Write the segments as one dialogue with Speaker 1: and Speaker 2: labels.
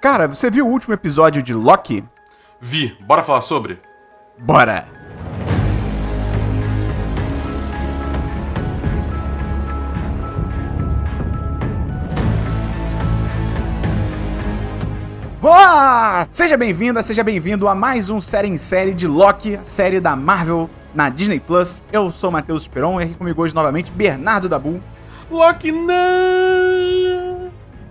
Speaker 1: Cara, você viu o último episódio de Loki?
Speaker 2: Vi. Bora falar sobre?
Speaker 1: Bora! Olá! Seja bem-vinda, seja bem-vindo a mais um série em série de Loki, série da Marvel na Disney Plus. Eu sou Matheus Peron e aqui comigo hoje novamente Bernardo Dabu.
Speaker 2: Loki não!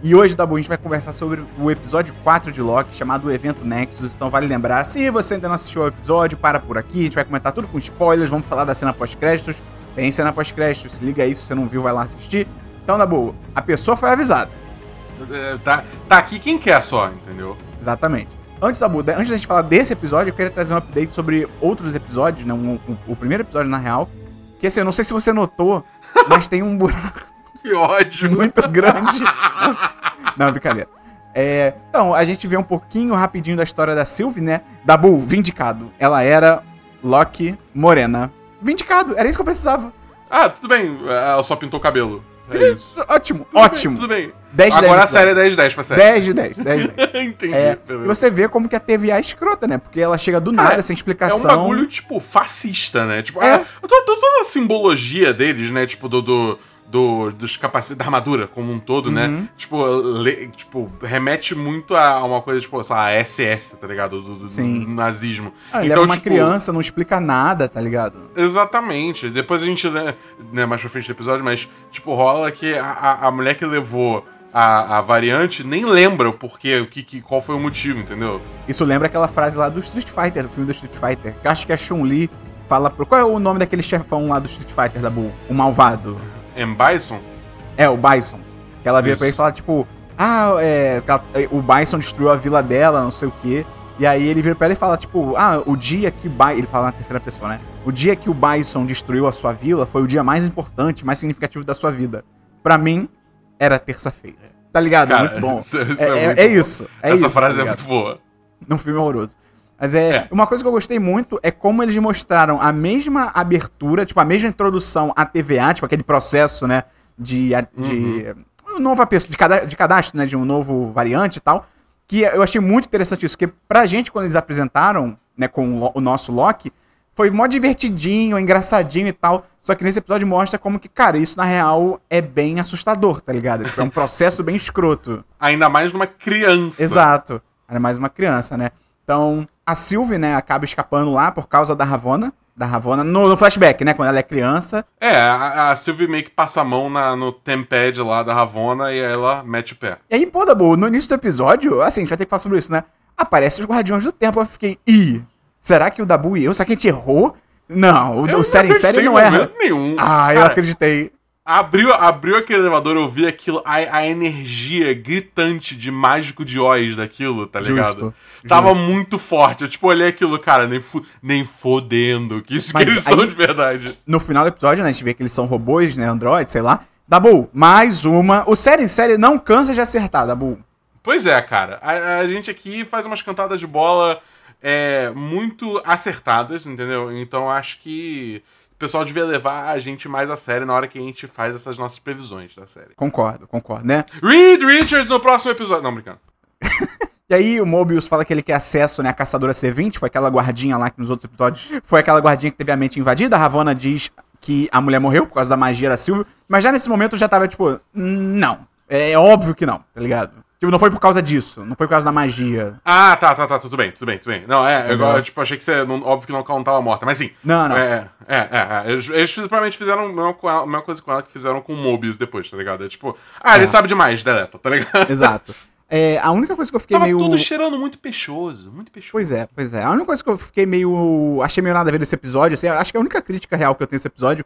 Speaker 1: E hoje, Dabu, a gente vai conversar sobre o episódio 4 de Loki, chamado O Evento Nexus. Então vale lembrar, se você ainda não assistiu ao episódio, para por aqui, a gente vai comentar tudo com spoilers, vamos falar da cena pós-créditos. Tem cena pós-créditos, se liga aí, se você não viu, vai lá assistir. Então, Dabu, a pessoa foi avisada.
Speaker 2: É, Tá, tá aqui quem quer só, entendeu?
Speaker 1: Exatamente. Antes, Dabu, da- antes da gente falar desse episódio, eu queria trazer um update sobre outros episódios, né? Um- um- o primeiro episódio, na real. Que assim, eu não sei se você notou, mas tem um buraco
Speaker 2: Que ódio.
Speaker 1: muito grande. Não, brincadeira. É, então, a gente vê um pouquinho rapidinho da história da Sylvie, né? Dabu, vindicado. Ela era Loki Morena. Vindicado, era isso que eu precisava.
Speaker 2: Ah, tudo bem. Ela só pintou o cabelo. É isso.
Speaker 1: Ótimo,
Speaker 2: Tudo
Speaker 1: ótimo.
Speaker 2: Bem, tudo bem.
Speaker 1: 10 de 10
Speaker 2: Agora a série é 10 de 10 pra série.
Speaker 1: 10 de 10, 10 de 10.
Speaker 2: Entendi.
Speaker 1: É, e você vê como que a TVA é escrota, né? Porque ela chega do nada, sem
Speaker 2: É
Speaker 1: explicação.
Speaker 2: um bagulho, tipo, fascista, né? Tipo,
Speaker 1: É.
Speaker 2: ah, to- to- toda a simbologia deles, né? Tipo, do. do do, dos capacetes, da armadura como um todo,
Speaker 1: Uhum.
Speaker 2: né? Tipo, le- tipo, remete muito a uma coisa, tipo, sei lá, SS, tá ligado? Do, do-
Speaker 1: Sim.
Speaker 2: do nazismo.
Speaker 1: Ah, ele leva uma
Speaker 2: tipo,
Speaker 1: criança, não explica nada, tá ligado?
Speaker 2: Exatamente. Depois a gente, né, né, mais pra frente do episódio, mas, tipo, rola que a, a, a mulher que levou a, a variante nem lembra o porquê, o que, que, qual foi o motivo, entendeu?
Speaker 1: Isso lembra aquela frase lá do Street Fighter, do filme do Street Fighter. Que acho que a Chun-Li fala pro. Qual é o nome daquele chefão lá do Street Fighter da Bull? O malvado.
Speaker 2: M. Bison?
Speaker 1: É, o Bison. Que ela vira
Speaker 2: Isso.
Speaker 1: pra ele e fala, tipo, ah, é, ela- o Bison destruiu a vila dela, não sei o quê. E aí ele vira pra ela e fala, tipo, ah, o dia que o Bison. Ele fala na terceira pessoa, né? O dia que o Bison destruiu a sua vila foi o dia mais importante, mais significativo da sua vida. Pra mim, era terça-feira. Tá ligado?
Speaker 2: Cara,
Speaker 1: muito bom.
Speaker 2: isso- isso
Speaker 1: é,
Speaker 2: é
Speaker 1: é-
Speaker 2: muito
Speaker 1: é isso. É
Speaker 2: Essa
Speaker 1: isso, tá
Speaker 2: frase é
Speaker 1: ligado?
Speaker 2: muito boa.
Speaker 1: num filme horroroso. Mas é,
Speaker 2: É.
Speaker 1: Uma coisa que eu gostei muito é como eles mostraram a mesma abertura, tipo, a mesma introdução à TVA, tipo, aquele processo, né? De. de um nova pessoa, de, cada, de cadastro, né? De um novo variante e tal. Que eu achei muito interessante isso, porque pra gente, quando eles apresentaram, né, com o, o nosso Loki, foi mó divertidinho, engraçadinho e tal. Só que nesse episódio mostra como que, cara, isso na real é bem assustador, tá ligado? Tipo, é um processo bem escroto.
Speaker 2: Ainda mais numa criança.
Speaker 1: Exato. Era mais uma criança, né? Então, a Sylvie, né, acaba escapando lá por causa da Ravonna. Da Ravonna no, no flashback, né? Quando ela é criança.
Speaker 2: É, a, a Sylvie meio que passa a mão na, no tempad lá da Ravonna e ela mete o pé.
Speaker 1: E aí, pô, Dabu, no início do episódio, assim, a gente vai ter que falar sobre isso, né? Aparece os Guardiões do Tempo. Eu fiquei, ih, será que o Dabu e eu, será que a gente errou? Não, o,
Speaker 2: Eu
Speaker 1: o série em série não erra.
Speaker 2: momento nenhum.
Speaker 1: Ah, eu
Speaker 2: Cara,
Speaker 1: acreditei.
Speaker 2: Abriu, abriu aquele elevador, eu vi aquilo, a, a energia gritante de mágico de Oz daquilo, tá ligado?
Speaker 1: Justo,
Speaker 2: Tava muito forte. Eu tipo, olhei aquilo, cara, nem, nem fodendo. Que isso
Speaker 1: Mas
Speaker 2: que eles
Speaker 1: aí-
Speaker 2: são de verdade.
Speaker 1: No final do episódio, né, a gente vê que eles são robôs, né, androides, sei lá. Dabu, mais uma. O série em série não cansa de acertar, Dabu.
Speaker 2: Pois é, cara. A, a gente aqui faz umas cantadas de bola é, muito acertadas, entendeu? Então acho que o pessoal devia levar a gente mais a sério na hora que a gente faz essas nossas previsões da série.
Speaker 1: Concordo, concordo, né?
Speaker 2: Reed Richards no próximo episódio. Não, brincando.
Speaker 1: E aí o Mobius fala que ele quer acesso, né, à caçadora C20, foi aquela guardinha lá que nos outros episódios foi aquela guardinha que teve a mente invadida. A Ravonna diz que a mulher morreu por causa da magia da Silvio, mas já nesse momento eu já tava tipo, não, é óbvio que não, tá ligado? Tipo, não foi por causa disso, não foi por causa da magia.
Speaker 2: Ah, tá, tá, tá, tudo bem, tudo bem, tudo bem. Não, é, eu, tipo, achei que você. não- óbvio que não, não tava morta, mas sim.
Speaker 1: Não, não.
Speaker 2: É, é, é. é. Eles, eles provavelmente fizeram a mesma, a mesma coisa com ela que fizeram com o Mobius depois, tá ligado? É tipo, ah, ele
Speaker 1: É.
Speaker 2: sabe demais, deleta, tá ligado?
Speaker 1: Exato. É, a única coisa que eu fiquei
Speaker 2: Tava
Speaker 1: meio.
Speaker 2: tudo cheirando muito peixoso, muito peixoso.
Speaker 1: Pois é, pois é. A única coisa que eu fiquei meio. Achei meio nada a ver desse episódio, assim, acho que a única crítica real que eu tenho nesse episódio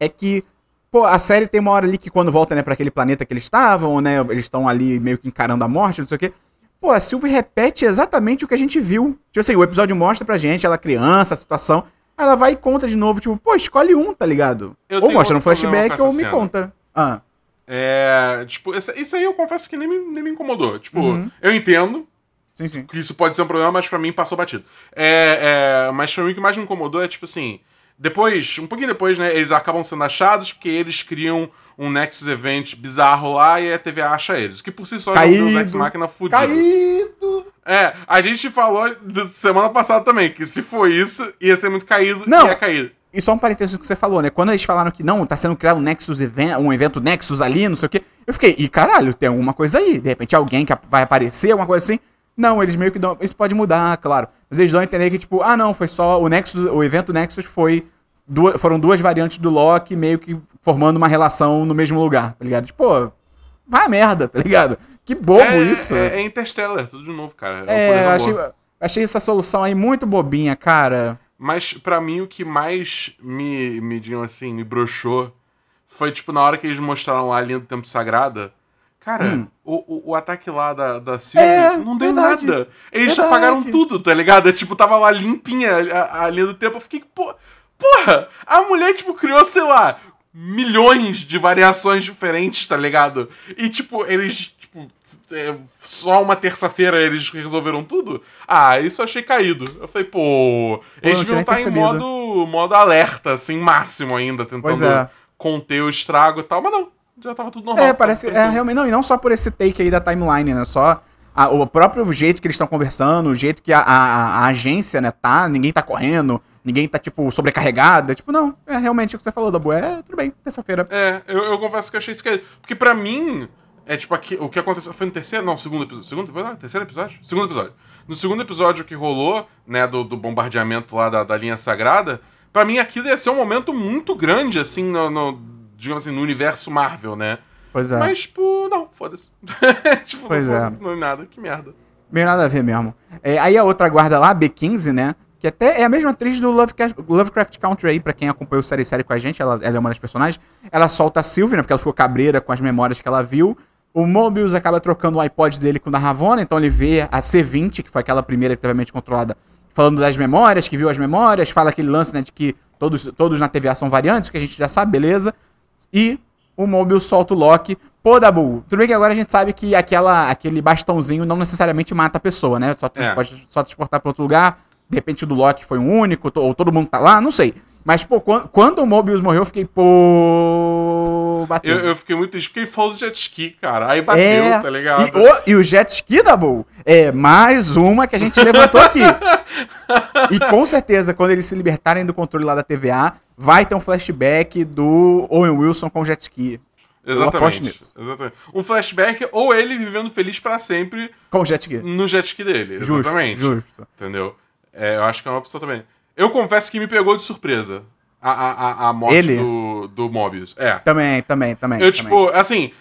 Speaker 1: é que, pô, a série tem uma hora ali que quando volta, né, pra aquele planeta que eles estavam, né, eles estão ali meio que encarando a morte, não sei o quê. Pô, a Sylvie repete exatamente o que a gente viu. Tipo assim, o episódio mostra pra gente, ela criança, a situação. Ela vai e conta de novo, tipo, pô, escolhe um, tá ligado?
Speaker 2: Eu
Speaker 1: ou mostra
Speaker 2: problema
Speaker 1: flashback ou me
Speaker 2: cena.
Speaker 1: conta. Ah,
Speaker 2: É. Tipo, isso aí eu confesso que nem me, nem me incomodou. Tipo,
Speaker 1: Uhum.
Speaker 2: eu entendo
Speaker 1: sim, sim.
Speaker 2: que isso pode ser um problema, mas pra mim passou batido. É, é, mas pra mim o que mais me incomodou é, tipo assim. Depois, um pouquinho depois, né, eles acabam sendo achados porque eles criam um Nexus Event bizarro lá e a TVA acha eles. Que por si só
Speaker 1: Caído,
Speaker 2: já é um Deus Ex Machina fudido.
Speaker 1: Caído!
Speaker 2: É, a gente falou semana passada também que se for isso, ia ser muito caído
Speaker 1: Não.
Speaker 2: e ia caído.
Speaker 1: E só um parênteses que você falou, né? Quando eles falaram que não, tá sendo criado um Nexus event, um evento Nexus ali, não sei o quê, eu fiquei, e caralho, tem alguma coisa aí. De repente alguém que vai aparecer, alguma coisa assim. Não, eles meio que dão. Isso pode mudar, claro. Mas eles dão a entender que, tipo, ah, não, foi só. O Nexus, o evento Nexus foi. duas- foram duas variantes do Loki, meio que formando uma relação no mesmo lugar, tá ligado? Tipo, pô, vai a merda, tá ligado? Que bobo
Speaker 2: é,
Speaker 1: isso.
Speaker 2: É, é Interstellar, tudo de novo, cara. É,
Speaker 1: É, achei, achei essa solução aí muito bobinha, cara.
Speaker 2: Mas pra mim o que mais me, me digam assim, me broxou foi tipo na hora que eles mostraram lá a linha do tempo sagrada. Cara,
Speaker 1: Hum.
Speaker 2: o, o, ataque lá da, da Sylvie
Speaker 1: É,
Speaker 2: não deu
Speaker 1: verdade.
Speaker 2: nada. Eles
Speaker 1: Verdade.
Speaker 2: apagaram tudo, tá ligado? É, tipo, tava lá limpinha a, a linha do tempo. Eu fiquei, pô, porra, a mulher, tipo, criou, sei lá, milhões de variações diferentes, tá ligado? E, tipo, eles, tipo, é, só uma terça-feira eles resolveram tudo? Ah, isso eu achei caído. Eu falei, pô, eles deviam estar em
Speaker 1: percebido.
Speaker 2: modo, modo alerta, assim, máximo ainda, tentando
Speaker 1: é.
Speaker 2: conter o estrago e tal, mas não. Já tava tudo normal.
Speaker 1: É, parece. É,
Speaker 2: tranquilo.
Speaker 1: realmente. Não, e não só por esse take aí da timeline, né? Só a- o próprio jeito que eles estão conversando, o jeito que a, a- a agência, né, tá, ninguém tá correndo, ninguém tá, tipo, sobrecarregado. É tipo, não, é realmente o que você falou, Dabu. É, tudo bem, terça-feira.
Speaker 2: É, eu, eu confesso que eu achei que Porque pra mim, é tipo aqui, o que aconteceu. Foi no terceiro? Não, segundo episódio. Segundo episódio? Terceiro episódio? Segundo episódio. No segundo episódio que rolou, né, do, do bombardeamento lá da, da linha sagrada, pra mim aquilo ia ser um momento muito grande, assim, no, no- digamos assim, no universo Marvel, né?
Speaker 1: Pois é.
Speaker 2: Mas, tipo, não, foda-se. tipo,
Speaker 1: Pois
Speaker 2: não,
Speaker 1: é.
Speaker 2: não é nada, que merda.
Speaker 1: Meio nada a ver mesmo. É, aí a outra guarda lá, B15, né? Que até é a mesma atriz do Lovecraft, Lovecraft Country aí, pra quem acompanhou série série com a gente, ela, ela é uma das personagens. Ela solta a Sylvie, né? Porque ela ficou cabreira com as memórias que ela viu. O Mobius acaba trocando o iPod dele com o da Ravonna, então ele vê a C20, que foi aquela primeira que teve a mente controlada, falando das memórias, que viu as memórias, fala aquele lance, né, de que todos, todos na TVA são variantes, que a gente já sabe, beleza. E o Mobius solta o Loki. Pô, Dabu, tudo bem que agora a gente sabe que aquela, aquele bastãozinho não necessariamente mata a pessoa, né? Só
Speaker 2: É.
Speaker 1: pode só transportar pra outro lugar. De repente o do Loki foi um único, ou todo mundo tá lá, não sei. Mas, pô, quando, quando o Mobius morreu, eu fiquei, pô. Bateu.
Speaker 2: Eu, eu fiquei muito triste porque ele falou do jet ski, cara. Aí bateu,
Speaker 1: É,
Speaker 2: tá ligado?
Speaker 1: E o, e o jet ski, Dabu, é mais uma que a gente levantou aqui. e com certeza, quando eles se libertarem do controle lá da TVA, vai ter um flashback do Owen Wilson com o jet ski.
Speaker 2: Exatamente. exatamente. Um flashback ou ele vivendo feliz pra sempre
Speaker 1: Com o jet ski.
Speaker 2: no jet ski dele.
Speaker 1: Justo,
Speaker 2: Exatamente.
Speaker 1: justo.
Speaker 2: Entendeu? É, eu acho que é uma opção também. Eu confesso que me pegou de surpresa a, a, a, a morte
Speaker 1: Ele?
Speaker 2: do, do Mobius. É.
Speaker 1: Também, também, também.
Speaker 2: Eu,
Speaker 1: também.
Speaker 2: tipo, assim.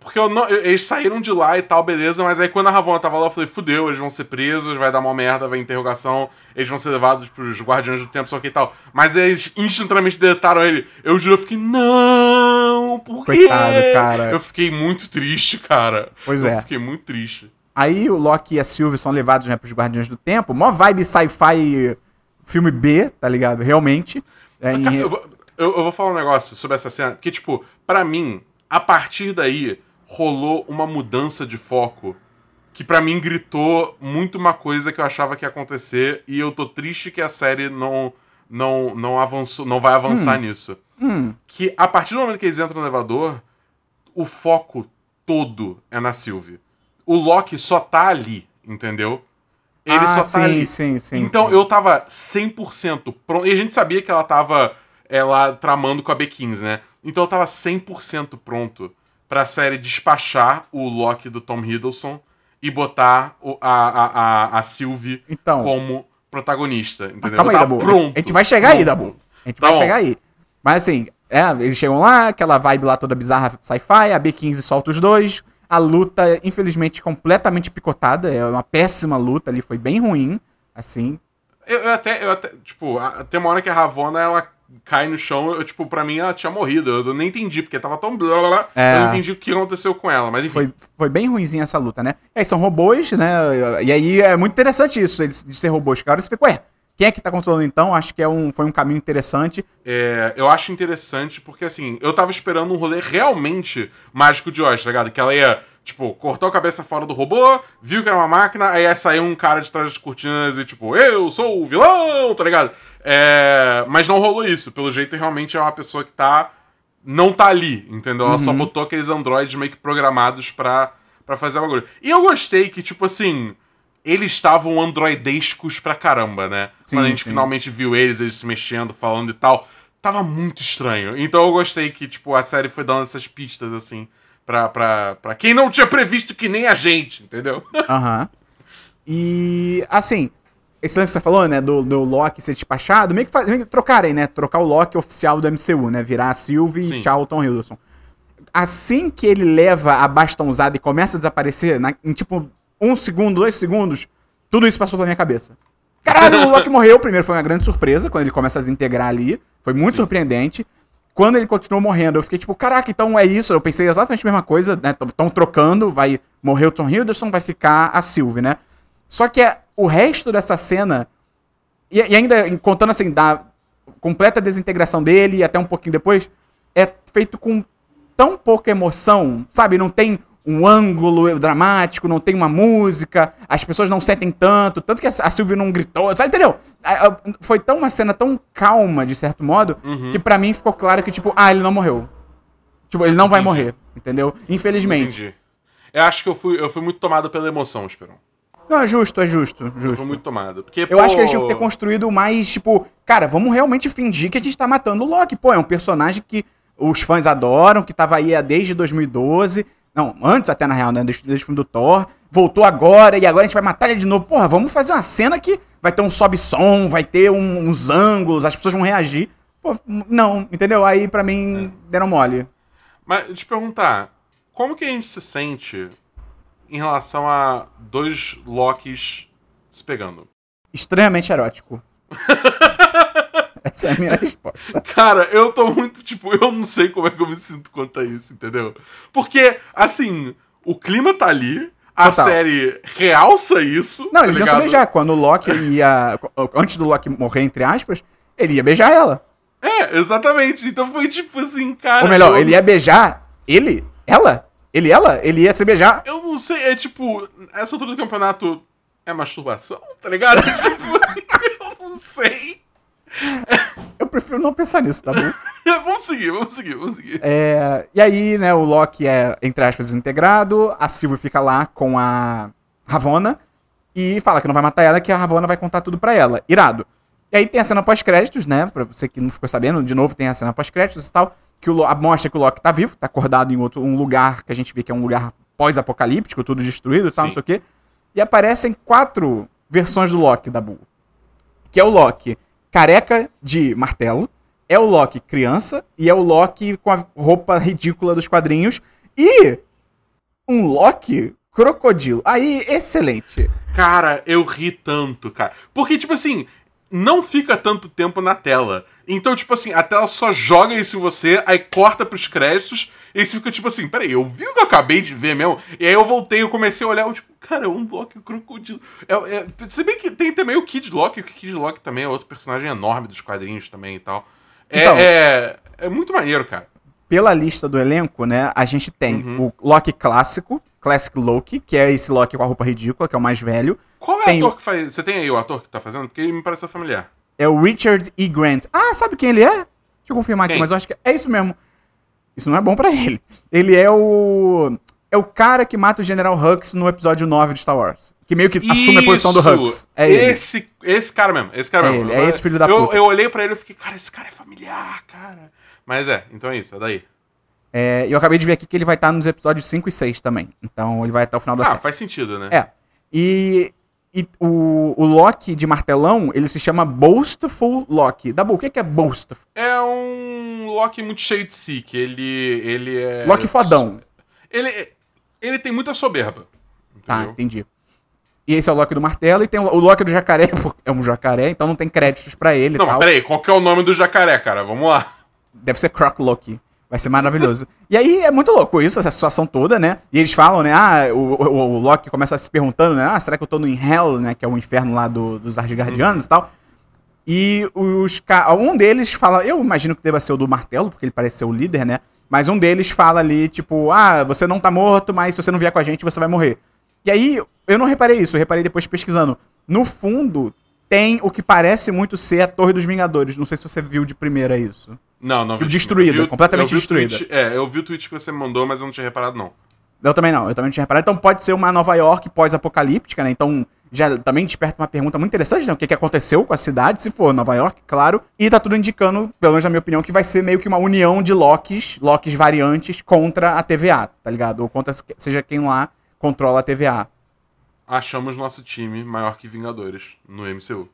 Speaker 2: Porque eu não, eu- eles saíram de lá e tal, beleza, mas aí quando a Ravonna tava lá, eu falei, fudeu, eles vão ser presos, vai dar uma merda, vai interrogação, eles vão ser levados pros Guardiões do Tempo, só que e tal. Mas eles instantaneamente deletaram ele. Eu juro, eu fiquei, não, por quê?
Speaker 1: Coitado, cara.
Speaker 2: Eu fiquei muito triste, cara.
Speaker 1: Pois
Speaker 2: eu
Speaker 1: é.
Speaker 2: fiquei muito triste.
Speaker 1: Aí o Loki e a Sylvie são levados, né, pros Guardiões do Tempo. Mó vibe sci-fi filme B, tá ligado? Realmente. É, em-
Speaker 2: eu, vou, eu- eu vou falar um negócio sobre essa cena, que, tipo, pra mim, a partir daí, rolou uma mudança de foco que pra mim gritou muito uma coisa que eu achava que ia acontecer e eu tô triste que a série não não não avançou, não vai avançar nisso.
Speaker 1: hum,
Speaker 2: Que a partir do momento que eles entram no elevador, o foco todo é na Sylvie. O Loki só tá ali, entendeu? Ele
Speaker 1: Ah,
Speaker 2: só
Speaker 1: sim,
Speaker 2: tá ali.
Speaker 1: sim, sim,
Speaker 2: Então
Speaker 1: sim.
Speaker 2: eu tava 100% pronto. E a gente sabia que ela tava ela tramando com a B15, né? Então eu tava 100% pronto pra série despachar o Loki do Tom Hiddleston e botar o- a, a, a, a Sylvie
Speaker 1: Então.
Speaker 2: como protagonista, entendeu?
Speaker 1: Calma aí, Dabu.
Speaker 2: pronto.
Speaker 1: A gente vai chegar aí,
Speaker 2: pronto.
Speaker 1: Dabu. A gente
Speaker 2: Tá
Speaker 1: vai
Speaker 2: bom.
Speaker 1: chegar aí. Mas assim, é, eles chegam lá, aquela vibe lá toda bizarra sci-fi, a B15 solta os dois. A luta, infelizmente, completamente picotada. É uma péssima luta ali, foi bem ruim. Assim.
Speaker 2: Eu, eu até, eu até, tipo, a- tem uma hora que a Ravonna, ela cai no chão, eu, tipo, pra mim ela tinha morrido. Eu, eu nem entendi, porque tava tão blá blá blá.
Speaker 1: É.
Speaker 2: Eu não entendi o que aconteceu com ela, mas enfim.
Speaker 1: Foi, foi bem ruimzinha essa luta, né? E aí são robôs, né? E aí é muito interessante isso, eles, de ser robôs. Cara, você fica, ué, quem é que tá controlando então? Acho que é um, foi um caminho interessante.
Speaker 2: É, eu acho interessante porque, assim, eu tava esperando um rolê realmente mágico de Oz, tá ligado? Que ela ia Tipo, cortou a cabeça fora do robô, viu que era uma máquina, aí saiu um cara de trás das cortinas e tipo, eu sou o vilão, tá ligado? É... Mas não rolou isso. Pelo jeito, realmente é uma pessoa que tá. Não tá ali, entendeu? Ela só
Speaker 1: Uhum.
Speaker 2: botou aqueles androides meio que programados pra, pra fazer o bagulho. E eu gostei que, tipo assim. Eles estavam androidescos pra caramba, né?
Speaker 1: Sim,
Speaker 2: Quando a gente
Speaker 1: sim.
Speaker 2: finalmente viu eles, eles se mexendo, falando e tal. Tava muito estranho. Então eu gostei que, tipo, a série foi dando essas pistas, assim, pra, pra, pra quem não tinha previsto que nem a gente, entendeu?
Speaker 1: Aham. E, assim, esse lance que você falou, né, do, do Loki ser despachado, meio que, faz, meio que trocarem, né? Trocar o Loki oficial do MCU, né? Virar a Sylvie
Speaker 2: Sim.
Speaker 1: e tchau, Tom Hiddleston. Assim que ele leva a bastãozada e começa a desaparecer, na- em tipo um segundo, dois segundos, tudo isso passou pela minha cabeça. Caralho, o Loki morreu. Primeiro foi uma grande surpresa quando ele começa a desintegrar ali. Foi muito
Speaker 2: Sim.
Speaker 1: surpreendente. Quando ele continuou morrendo, eu fiquei tipo, caraca, então é isso. Eu pensei exatamente a mesma coisa, né? Estão trocando, vai morrer o Tom Hiddleston, vai ficar a Sylvie, né? Só que é, o resto dessa cena, e, e ainda contando assim, da completa desintegração dele e até um pouquinho depois, é feito com tão pouca emoção, sabe? Não tem um ângulo dramático, não tem uma música, as pessoas não sentem tanto, tanto que a, a Sylvie não gritou, sabe? Entendeu? Foi tão uma cena tão calma, de certo modo,
Speaker 2: Uhum.
Speaker 1: que pra mim ficou claro que, tipo, ah, ele não morreu. Tipo, ele não vai
Speaker 2: Entendi.
Speaker 1: morrer, entendeu? Infelizmente.
Speaker 2: Entendi. Eu acho que eu fui, eu fui muito tomado pela emoção, Esperon.
Speaker 1: Não, é justo, é justo,
Speaker 2: Eu
Speaker 1: justo.
Speaker 2: fui muito tomado. Porque,
Speaker 1: Eu acho que eles tinham que ter construído mais, tipo, cara, vamos realmente fingir que a gente tá matando o Loki. Pô, é um personagem que os fãs adoram, que tava aí desde 2012. Não, antes até na real, né? Desde, desde o filme do Thor. Voltou agora e agora a gente vai matar ele de novo. Porra, vamos fazer uma cena que vai ter um sobe-som, vai ter um- uns ângulos, as pessoas vão reagir. Pô, não, entendeu? Aí pra mim deram mole.
Speaker 2: Mas te perguntar, como que a gente se sente em relação a dois Lokis se pegando?
Speaker 1: Estranhamente erótico. Essa é a minha resposta.
Speaker 2: Cara, eu tô muito, tipo, eu não sei como é que eu me sinto quanto a isso, entendeu? Porque, assim, o clima tá ali, a
Speaker 1: Total.
Speaker 2: série realça isso.
Speaker 1: Não,
Speaker 2: tá
Speaker 1: eles iam se
Speaker 2: ligado?
Speaker 1: beijar. Quando o Loki ia. Antes do Loki morrer, entre aspas, ele ia beijar ela.
Speaker 2: É, exatamente. Então foi tipo assim, cara.
Speaker 1: Ou melhor,
Speaker 2: eu,
Speaker 1: ele ia beijar ele? Ela? Ele ela? Ele ia se beijar.
Speaker 2: Eu não sei, é tipo, essa altura do campeonato é masturbação, tá ligado? tipo, eu não sei.
Speaker 1: Eu prefiro não pensar nisso, tá bom?
Speaker 2: vamos seguir, vamos seguir, vamos seguir.
Speaker 1: É, e aí, né, o Loki é, entre aspas, desintegrado, a Sylvie fica lá com a Ravonna e fala que não vai matar ela, que a Ravonna vai contar tudo pra ela. Irado. E aí tem a cena pós-créditos, né, pra você que não ficou sabendo, de novo tem a cena pós-créditos e tal, que o, a- mostra que o Loki tá vivo, tá acordado em outro um lugar que a gente vê que é um lugar pós-apocalíptico, tudo destruído e tal,
Speaker 2: Sim.
Speaker 1: não sei o quê. E aparecem quatro versões do Loki da Bull. Que é o Loki careca de martelo, é o Loki criança e é o Loki com a roupa ridícula dos quadrinhos e um Loki crocodilo. Aí, excelente.
Speaker 2: Cara, eu ri tanto, cara. Porque, tipo assim, não fica tanto tempo na tela. Então, tipo assim, a tela só joga isso em você, aí corta pros créditos, e você fica tipo assim, peraí, eu vi o que eu acabei de ver mesmo? E aí eu voltei, eu comecei a olhar, eu, tipo, cara, é um Loki crocodilo. É, é, se bem que tem também o Kid Loki, o Kid Loki também é outro personagem enorme dos quadrinhos também e tal. É,
Speaker 1: Então.
Speaker 2: é, é muito maneiro, cara.
Speaker 1: Pela lista do elenco, né, a gente tem
Speaker 2: Uhum.
Speaker 1: o Loki clássico, Classic Loki, que é esse Loki com a roupa ridícula, que é o mais velho.
Speaker 2: Qual é
Speaker 1: Tem
Speaker 2: o ator que faz. Você tem aí o ator que tá fazendo? Porque ele me pareceu familiar.
Speaker 1: É o Richard E. Grant. Ah, sabe quem ele é? Deixa eu confirmar aqui,
Speaker 2: Quem?
Speaker 1: mas eu acho que é isso mesmo. Isso não é bom pra ele. Ele é o. É o cara que mata o General Hux no episódio 9 de Star Wars. Que meio que assume a posição do
Speaker 2: Isso!
Speaker 1: Hux. É ele.
Speaker 2: esse, esse cara mesmo, esse cara
Speaker 1: É
Speaker 2: mesmo.
Speaker 1: ele, é esse filho da
Speaker 2: eu,
Speaker 1: puta.
Speaker 2: Eu olhei pra ele e fiquei, cara, esse cara é familiar, cara. Mas é, então é isso, é daí.
Speaker 1: É, eu acabei de ver aqui que ele vai estar nos episódios 5 e 6 também. Então ele vai até o final da
Speaker 2: Ah,
Speaker 1: série.
Speaker 2: faz sentido, né?
Speaker 1: É. E, e o, o Loki de martelão, ele se chama Boastful Loki. Dabu, o que que é Boastful?
Speaker 2: É um Loki muito cheio de si, que ele, ele é...
Speaker 1: Loki fodão.
Speaker 2: Ele, ele tem muita soberba.
Speaker 1: Tá, entendi. E esse é o Loki do martelo. E tem o, o Loki do jacaré, é um jacaré, então não tem créditos pra ele
Speaker 2: Não, mas
Speaker 1: tal.
Speaker 2: peraí, qual que é o nome do jacaré, cara? Vamos lá.
Speaker 1: Deve ser Croc Loki. Vai ser maravilhoso. e aí é muito louco isso, essa situação toda, né? E eles falam, né? Ah, o, o, o Loki começa se perguntando, né? Ah, será que eu tô no Hell, né? Que é o inferno lá do, dos Asgardianos e tal. E os um deles fala, eu imagino que deva ser o do martelo, porque ele parece ser o líder, né? Mas um deles fala ali, tipo, ah, você não tá morto, mas se você não vier com a gente, você vai morrer. E aí, eu não reparei isso, eu reparei depois pesquisando. No fundo, tem o que parece muito ser a Torre dos Vingadores. Não sei se você viu de primeira isso.
Speaker 2: Não, não
Speaker 1: vi. Destruída,
Speaker 2: vi,
Speaker 1: completamente
Speaker 2: vi
Speaker 1: destruída.
Speaker 2: tweet- é, eu vi o tweet que você me mandou, mas eu não tinha reparado, não.
Speaker 1: Eu também não, eu também não tinha reparado. Então pode ser uma Nova York pós-apocalíptica, né? Então já também desperta uma pergunta muito interessante, né? O que, que aconteceu com a cidade, se for Nova York, claro. E tá tudo indicando, pelo menos na minha opinião, que vai ser meio que uma união de Locks, Locks variantes, contra a TVA, tá ligado? Ou contra seja quem lá controla a TVA.
Speaker 2: Achamos nosso time maior que Vingadores no MCU.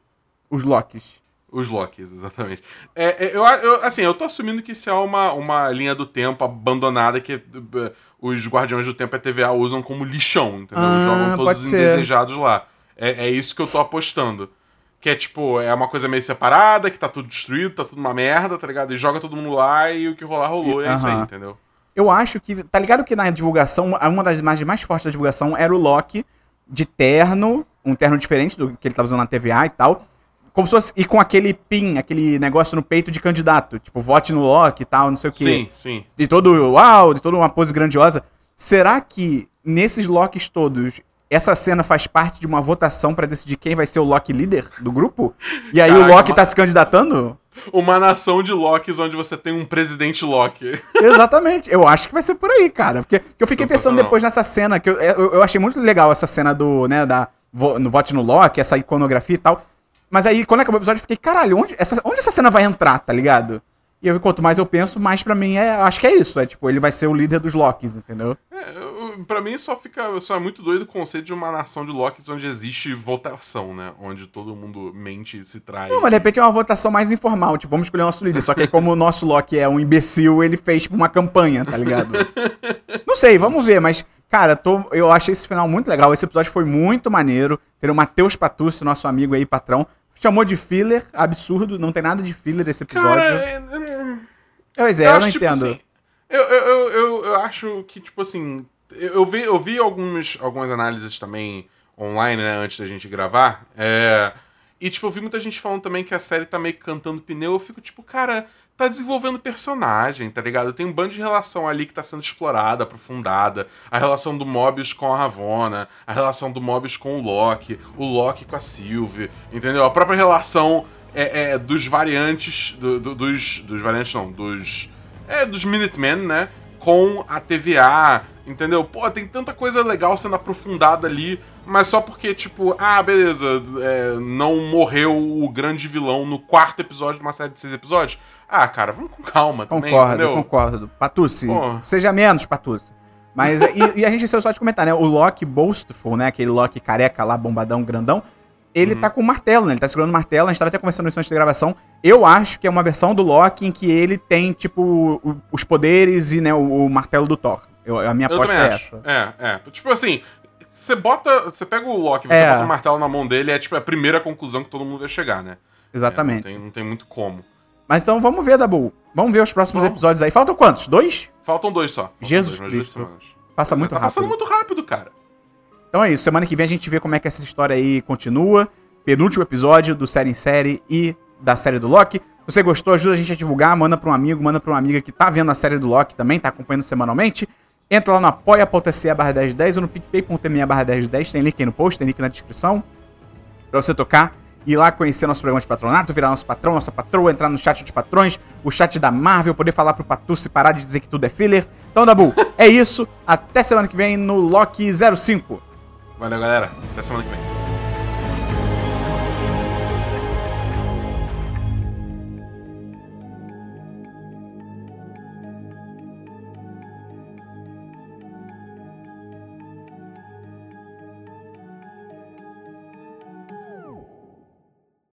Speaker 1: Os Locks.
Speaker 2: Os Locks, exatamente. É, é, eu, eu- assim, eu tô assumindo que isso é uma, uma linha do tempo abandonada que eh, os Guardiões do Tempo e a TVA usam como lixão, entendeu?
Speaker 1: Ah,
Speaker 2: Jogam todos os indesejados lá. É, é isso que eu tô apostando. Que é tipo, é uma coisa meio separada, que tá tudo destruído, tá tudo uma merda, tá ligado? E joga todo mundo lá e o que rolar rolou, e é isso aí, entendeu?
Speaker 1: Eu acho que. Tá ligado que na divulgação, uma das imagens mais fortes da divulgação era o Loki de terno, um terno diferente do que ele tava usando na TVA e tal. Como se fosse. E com aquele pin, aquele negócio no peito de candidato. Tipo, vote no Loki e tal, não sei o quê.
Speaker 2: Sim, sim.
Speaker 1: De todo. Uau, de toda uma pose grandiosa. Será que nesses Locks todos. Essa cena faz parte de uma votação pra decidir quem vai ser o Loki líder do grupo? E aí o
Speaker 2: Caraca,
Speaker 1: Loki
Speaker 2: uma-
Speaker 1: tá se candidatando?
Speaker 2: Uma nação de Locks onde você tem um presidente Loki.
Speaker 1: Exatamente. Eu acho que vai ser por aí, cara. Porque eu fiquei pensando depois nessa cena, que eu, eu, eu achei muito legal essa cena do, né, da no vote no Loki, essa iconografia e tal. Mas aí, quando acabou o episódio, eu fiquei, caralho, onde essa, onde essa cena vai entrar, tá ligado? E eu, quanto mais eu penso, mais pra mim é. Acho que é isso. É tipo, ele vai ser o líder dos Locks, entendeu?
Speaker 2: É, eu- pra mim só fica. Só é muito doido o conceito de uma nação de Locks onde existe votação, né? Onde todo mundo mente e se trai.
Speaker 1: Não, mas de repente é uma votação mais informal. Tipo, vamos escolher o nosso líder. Só que aí, como o nosso Loki é um imbecil, ele fez tipo, uma campanha, tá ligado? Não sei, vamos ver, mas, cara, tô, eu achei esse final muito legal. Esse episódio foi muito maneiro. Ter o Matheus Patucci, nosso amigo aí, patrão. Chamou de filler, absurdo, não tem nada de filler esse episódio.
Speaker 2: Cara, é- é-
Speaker 1: pois é, eu, não
Speaker 2: acho, tipo
Speaker 1: entendo.
Speaker 2: assim, eu, eu, eu, eu, eu acho que, tipo assim. Eu, vi, eu vi alguns, algumas análises também online, né, antes da gente gravar. É, e, tipo, eu vi muita gente falando também que a série tá meio que cantando pneu. Eu fico, tipo, cara, tá desenvolvendo personagem, tá ligado? Tem um bando de relação ali que tá sendo explorada, aprofundada. A relação do Mobius com a Ravonna, a relação do Mobius com o Loki, o Loki com a Sylvie, entendeu? A própria relação é, é, dos variantes. do- do- dos. Dos variantes não, dos. É, dos Minutemen, né? Com a TVA, entendeu? Pô, tem tanta coisa legal sendo aprofundada ali, mas só porque, tipo, ah, beleza, é, não morreu o grande vilão no quarto episódio de uma série de seis episódios. Ah, cara, vamos com calma também,
Speaker 1: Concordo,
Speaker 2: entendeu?
Speaker 1: concordo. Patucci,
Speaker 2: Pô.
Speaker 1: seja menos, Patucci. Mas, e, e a gente esqueceu só de comentar, né? O Loki Boastful, né? Aquele Loki careca lá, bombadão, grandão. Ele
Speaker 2: Uhum.
Speaker 1: tá com o martelo, né? Ele tá segurando o martelo. A gente tava até conversando isso antes da gravação. Eu acho que é uma versão do Loki em que ele tem, tipo, os poderes e, né, o, o martelo do Thor. Eu, a minha
Speaker 2: Eu
Speaker 1: aposta é
Speaker 2: acho.
Speaker 1: essa.
Speaker 2: É, é. Tipo assim, você bota. Você pega o Loki, você
Speaker 1: É.
Speaker 2: bota o martelo na mão dele, é tipo a primeira conclusão que todo mundo vai chegar, né?
Speaker 1: Exatamente.
Speaker 2: É, não, tem, não tem muito como.
Speaker 1: Mas então vamos ver, Dabu. Vamos ver os próximos
Speaker 2: Vamos.
Speaker 1: episódios aí. Faltam quantos? Dois?
Speaker 2: Faltam dois só. Faltam
Speaker 1: Jesus
Speaker 2: dois,
Speaker 1: Cristo. Passa muito
Speaker 2: tá
Speaker 1: rápido.
Speaker 2: passando muito rápido, cara.
Speaker 1: Então é isso. Semana que vem a gente vê como é que essa história aí continua. Penúltimo episódio do Série em Série e da série do Loki. Se você gostou, ajuda a gente a divulgar. Manda pra um amigo, manda pra uma amiga que tá vendo a série do Loki também, tá acompanhando semanalmente. Entra lá no apoia.se barra 1010 ou no picpay.me barra 1010. Tem link aí no post, tem link na descrição. Pra você tocar. Ir lá conhecer nosso programa de patronato, virar nosso patrão, nossa patroa, entrar no chat de patrões, o chat da Marvel, poder falar pro Patucci parar de dizer que tudo é filler. Então, Dabu, é isso. Até semana que vem no Loki 05.
Speaker 2: Valeu, galera. Até semana que vem.